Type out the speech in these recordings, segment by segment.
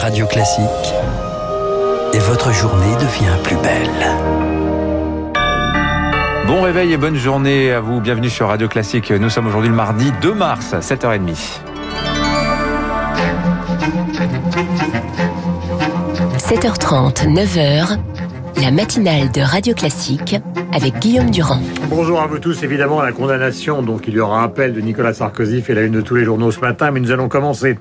Radio Classique. Et votre journée devient plus belle. Bon réveil et bonne journée à vous. Bienvenue sur Radio Classique. Nous sommes aujourd'hui le mardi 2 mars, 7h30. 7h30, 9h, la matinale de Radio Classique avec Guillaume Durand. Bonjour à vous tous. Évidemment, la condamnation, donc il y aura appel de Nicolas Sarkozy, fait la une de tous les journaux ce matin, mais nous allons commencer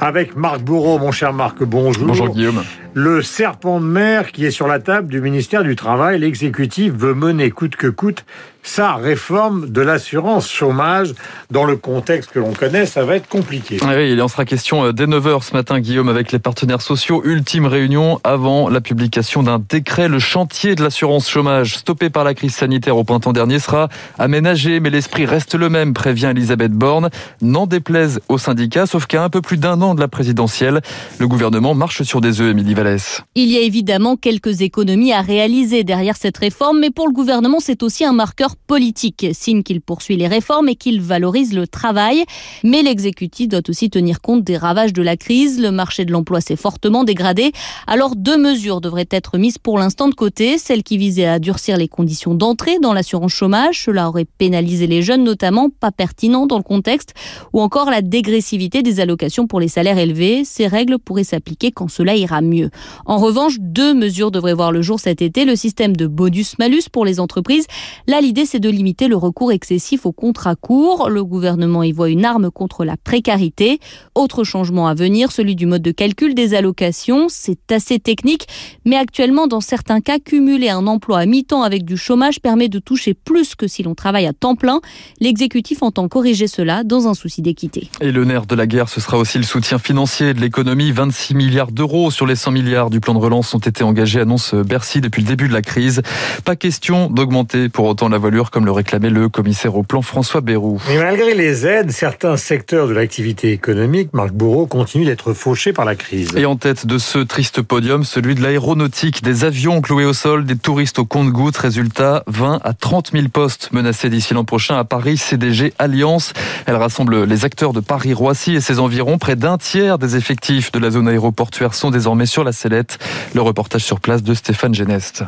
avec Marc Bourreau. Mon cher Marc, bonjour. Bonjour Guillaume. Le serpent de mer qui est sur la table du ministère du Travail, l'exécutif veut mener coûte que coûte sa réforme de l'assurance chômage. Dans le contexte que l'on connaît, ça va être compliqué. Oui, il en sera question euh, dès 9h ce matin, Guillaume, avec les partenaires sociaux. Ultime réunion avant la publication d'un décret. Le chantier de l'assurance chômage, stoppé par la crise sanitaire au printemps dernier, sera aménagé, mais l'esprit reste le même, prévient Elisabeth Borne. N'en déplaise aux syndicats, sauf qu'à un peu plus d'un an de la présidentielle, le gouvernement marche sur des œufs, Émilie Vallès. Il y a évidemment quelques économies à réaliser derrière cette réforme, mais pour le gouvernement, c'est aussi un marqueur politique, signe qu'il poursuit les réformes et qu'il valorise le travail. Mais l'exécutif doit aussi tenir compte des ravages de la crise. Le marché de l'emploi s'est fortement dégradé. Alors deux mesures devraient être mises pour l'instant de côté. Celle qui visait à durcir les conditions d'entrée dans l'assurance chômage. Cela aurait pénalisé les jeunes, notamment pas pertinent dans le contexte. Ou encore la dégressivité des allocations pour les salaires élevés. Ces règles pourraient s'appliquer quand cela ira mieux. En revanche, deux mesures devraient voir le jour cet été. Le système de bonus-malus pour les entreprises. Là, l'idée c'est de limiter le recours excessif aux contrats courts. Le gouvernement y voit une arme contre la précarité. Autre changement à venir, celui du mode de calcul des allocations. C'est assez technique, mais actuellement, dans certains cas, cumuler un emploi à mi-temps avec du chômage permet de toucher plus que si l'on travaille à temps plein. L'exécutif entend corriger cela dans un souci d'équité. Et le nerf de la guerre, ce sera aussi le soutien financier de l'économie. 26 milliards d'euros sur les 100 milliards du plan de relance ont été engagés, annonce Bercy depuis le début de la crise. Pas question d'augmenter pour autant la voilure comme le réclamait le commissaire au plan François Bayrou. Mais malgré les aides, certains secteurs de l'activité économique, Marc Bourreau, continuent d'être fauchés par la crise. Et en tête de ce triste podium, celui de l'aéronautique, des avions cloués au sol, des touristes au compte-gouttes. Résultat, 20 à 30 000 postes menacés d'ici l'an prochain à Paris. CDG Alliance, elle rassemble les acteurs de Paris-Roissy et ses environs. Près d'un tiers des effectifs de la zone aéroportuaire sont désormais sur la sellette. Le reportage sur place de Stéphane Genest.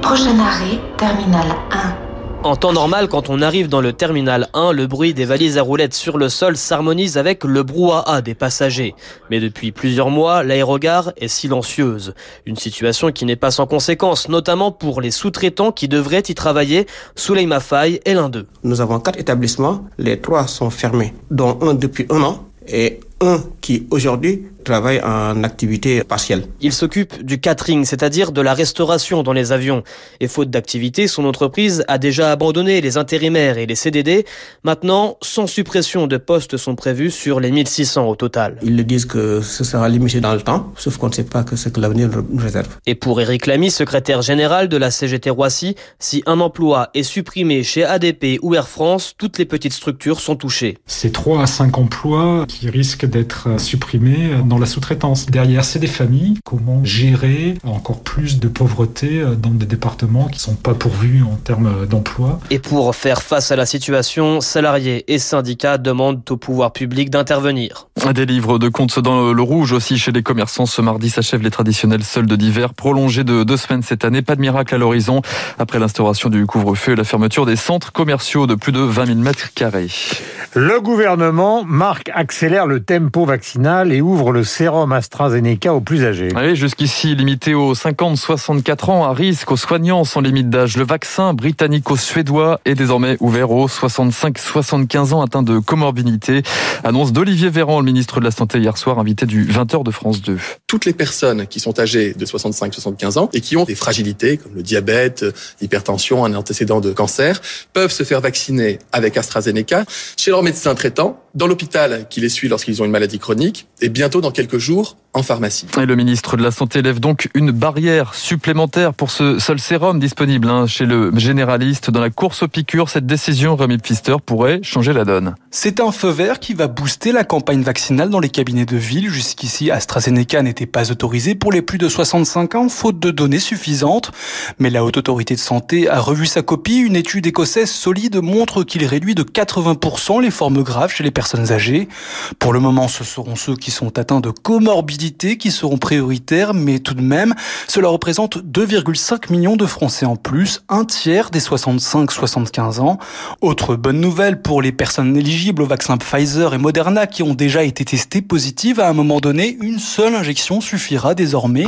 Prochain arrêt, terminal 1. En temps normal, quand on arrive dans le terminal 1, le bruit des valises à roulettes sur le sol s'harmonise avec le brouhaha des passagers. Mais depuis plusieurs mois, l'aérogare est silencieuse. Une situation qui n'est pas sans conséquence, notamment pour les sous-traitants qui devraient y travailler. Souleima Faye est l'un d'eux. Nous avons quatre établissements, les trois sont fermés, dont un depuis un an et un qui aujourd'hui travaille en activité partielle. Il s'occupe du catering, c'est-à-dire de la restauration dans les avions. Et faute d'activité, son entreprise a déjà abandonné les intérimaires et les CDD. Maintenant, sans suppression de postes sont prévus sur les 1600 au total. Ils le disent que ce sera limité dans le temps, sauf qu'on ne sait pas que ce que l'avenir nous réserve. Et pour Éric Lamy, secrétaire général de la CGT Roissy, si un emploi est supprimé chez ADP ou Air France, toutes les petites structures sont touchées. C'est 3 à 5 emplois qui risquent d'être supprimés dans la sous-traitance. Derrière, c'est des familles. Comment gérer encore plus de pauvreté dans des départements qui sont pas pourvus en termes d'emploi? Et pour faire face à la situation, salariés et syndicats demandent au pouvoir public d'intervenir. Des livres de comptes dans le rouge aussi chez les commerçants. Ce mardi s'achèvent les traditionnels soldes d'hiver prolongés de deux semaines cette année. Pas de miracle à l'horizon après l'instauration du couvre-feu et la fermeture des centres commerciaux de plus de 20 000 mètres carrés. Le gouvernement, Marc, accélère le tempo vaccinal et ouvre le sérum AstraZeneca aux plus âgés. Oui, jusqu'ici limité aux 50-64 ans à risque, aux soignants sans limite d'âge. Le vaccin britannico-suédois est désormais ouvert aux 65-75 ans atteints de comorbidité. Annonce d'Olivier Véran, le ministre de la Santé hier soir, invité du 20h de France 2. Toutes les personnes qui sont âgées de 65-75 ans et qui ont des fragilités comme le diabète, l'hypertension, un antécédent de cancer, peuvent se faire vacciner avec AstraZeneca chez leur médecin traitant, dans l'hôpital qui les suit lorsqu'ils ont une maladie chronique et bientôt dans quelques jours en pharmacie. Et le ministre de la Santé lève donc une barrière supplémentaire pour ce seul sérum disponible hein, chez le généraliste. Dans la course aux piqûres, cette décision, Rémi Pfister, pourrait changer la donne. C'est un feu vert qui va booster la campagne vaccinale dans les cabinets de ville. Jusqu'ici, AstraZeneca n'était pas autorisé pour les plus de 65 ans, faute de données suffisantes. Mais la Haute Autorité de Santé a revu sa copie. Une étude écossaise solide montre qu'il réduit de 80% les formes graves chez les personnes âgées. Pour le moment, ce seront ceux qui sont atteints de comorbidité qui seront prioritaires, mais tout de même, cela représente 2,5 millions de Français en plus, un tiers des 65-75 ans. Autre bonne nouvelle pour les personnes éligibles au vaccin Pfizer et Moderna qui ont déjà été testées positives à un moment donné, une seule injection suffira désormais.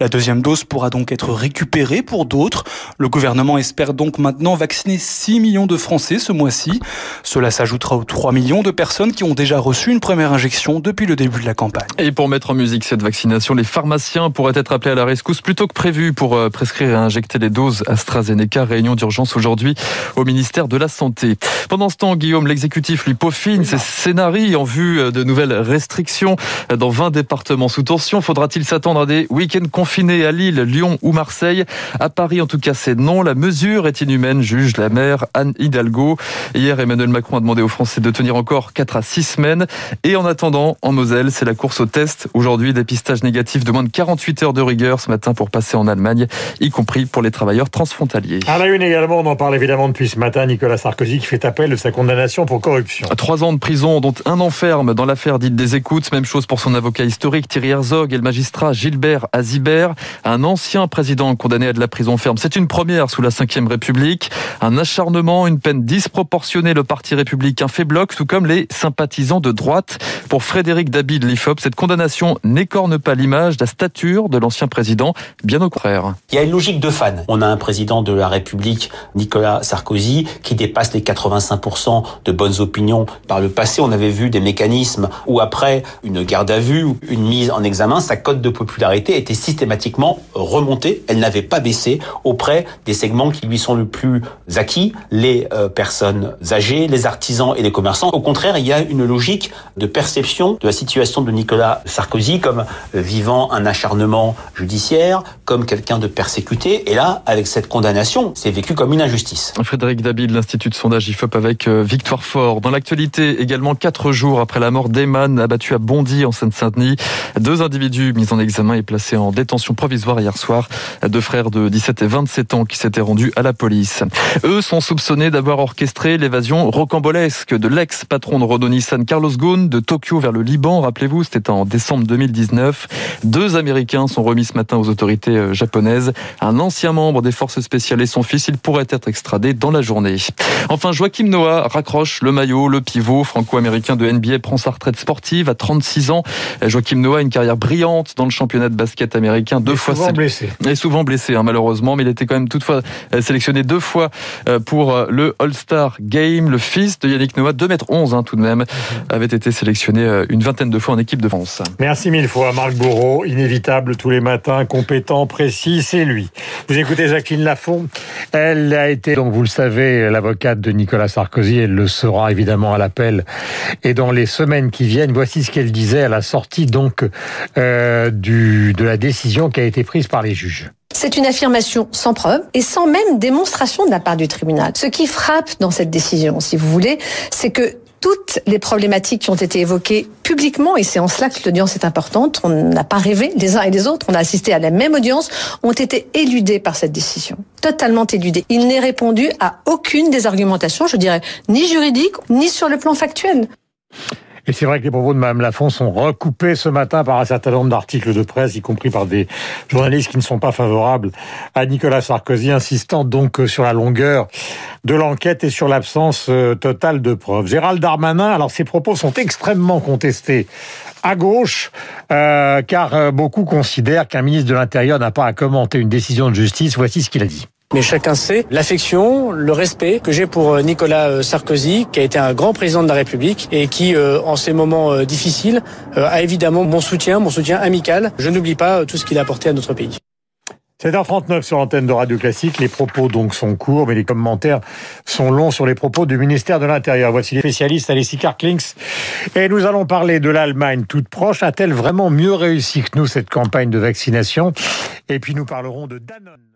La deuxième dose pourra donc être récupérée pour d'autres. Le gouvernement espère donc maintenant vacciner 6 millions de Français ce mois-ci. Cela s'ajoutera aux 3 millions de personnes qui ont déjà reçu une première injection depuis le début de la campagne. Et pour mettre en musique cette vaccination, les pharmaciens pourraient être appelés à la rescousse plus tôt que prévu pour euh, prescrire et injecter les doses AstraZeneca. Réunion d'urgence aujourd'hui au ministère de la Santé. Pendant ce temps, Guillaume, l'exécutif lui peaufine ses scénarios en vue euh, de nouvelles restrictions dans 20 départements sous tension. Faudra-t-il s'attendre à des week-ends confinés à Lille, Lyon ou Marseille? À Paris, en tout cas, c'est non. La mesure est inhumaine, juge la maire Anne Hidalgo. Hier, Emmanuel Macron a demandé aux Français de tenir encore 4 à 6 semaines. Et en attendant, en Moselle, c'est la course au test. Aujourd'hui, dépistage négatif de moins de 48 heures de rigueur ce matin pour passer en Allemagne, y compris pour les travailleurs transfrontaliers. À la une également, on en parle évidemment depuis ce matin, Nicolas Sarkozy qui fait appel de sa condamnation pour corruption. Trois ans de prison, dont un enferme dans l'affaire dite des écoutes. Même chose pour son avocat historique Thierry Herzog et le magistrat Gilbert Azibert, un ancien président condamné à de la prison ferme. C'est une première sous la Ve République. Un acharnement, une peine disproportionnée. Le Parti républicain fait bloc, tout comme les sympathisants de droite. Pour Frédéric Dabi de l'IFOP, cette condamnation n'écorne pas l'image, la stature de l'ancien président, bien au contraire. Il y a une logique de fan. On a un président de la République, Nicolas Sarkozy, qui dépasse les 85% de bonnes opinions. Par le passé, on avait vu des mécanismes où après une garde à vue, une mise en examen, sa cote de popularité était systématiquement remontée. Elle n'avait pas baissé auprès des segments qui lui sont le plus acquis, les euh, personnes âgées, les artisans et les commerçants. Au contraire, il y a une logique de perception de la situation de Nicolas Sarkozy comme vivant un acharnement judiciaire, comme quelqu'un de persécuté. Et là, avec cette condamnation, c'est vécu comme une injustice. Frédéric Dabi de l'Institut de sondage IFOP avec euh, Victoire Fort. Dans l'actualité, également quatre jours après la mort d'Eman, abattu à Bondy en Seine-Saint-Denis, deux individus mis en examen et placés en détention provisoire hier soir. Deux frères de 17 et 27 ans qui s'étaient rendus à la police. Eux sont soupçonnés d'avoir orchestré l'évasion rocambolesque de l'ex-patron de Renault Nissan Carlos Ghosn de Tokyo vers le Liban. Rappelez-vous, c'était en décembre 2019. Deux Américains sont remis ce matin aux autorités euh, japonaises. Un ancien membre des forces spéciales et son fils, il pourrait être extradé dans la journée. Enfin, Joachim Noah raccroche le maillot, le pivot franco-américain de NBA prend sa retraite sportive à 36 ans. Joachim Noah a une carrière brillante dans le championnat de basket américain, deux fois souvent blessé. Et souvent blessé, hein, malheureusement, mais il était quand même toutefois euh, sélectionné deux fois euh, pour le All-Star Game. Le fils de Yannick Noah, 2m11 hein, tout de même, avait été sélectionné une vingtaine de fois en équipe de France. Merci mille fois, Marc Bourreau, inévitable tous les matins, compétent, précis, c'est lui. Vous écoutez Jacqueline Lafont, elle a été, donc vous le savez, l'avocate de Nicolas Sarkozy, elle le sera évidemment à l'appel. Et dans les semaines qui viennent, voici ce qu'elle disait à la sortie donc euh, du, de la décision qui a été prise par les juges. C'est une affirmation sans preuve et sans même démonstration de la part du tribunal. Ce qui frappe dans cette décision, si vous voulez, c'est que toutes les problématiques qui ont été évoquées publiquement, et c'est en cela que l'audience est importante, on n'a pas rêvé les uns et les autres, on a assisté à la même audience, ont été éludées par cette décision. Totalement éludées. Il n'est répondu à aucune des argumentations, je dirais, ni juridiques, ni sur le plan factuel. Et c'est vrai que les propos de Mme Lafont sont recoupés ce matin par un certain nombre d'articles de presse, y compris par des journalistes qui ne sont pas favorables à Nicolas Sarkozy, insistant donc sur la longueur de l'enquête et sur l'absence totale de preuves. Gérald Darmanin, alors ses propos sont extrêmement contestés à gauche, euh, car beaucoup considèrent qu'un ministre de l'Intérieur n'a pas à commenter une décision de justice. Voici ce qu'il a dit. Mais chacun sait l'affection, le respect que j'ai pour Nicolas Sarkozy, qui a été un grand président de la République et qui, en ces moments difficiles, a évidemment mon soutien, mon soutien amical. Je n'oublie pas tout ce qu'il a apporté à notre pays. 7h39 sur l'antenne de Radio Classique. Les propos donc sont courts, mais les commentaires sont longs sur les propos du ministère de l'Intérieur. Voici les spécialistes Alessi Karklings. Et nous allons parler de l'Allemagne toute proche. A-t-elle vraiment mieux réussi que nous cette campagne de vaccination? Et puis nous parlerons de Danone.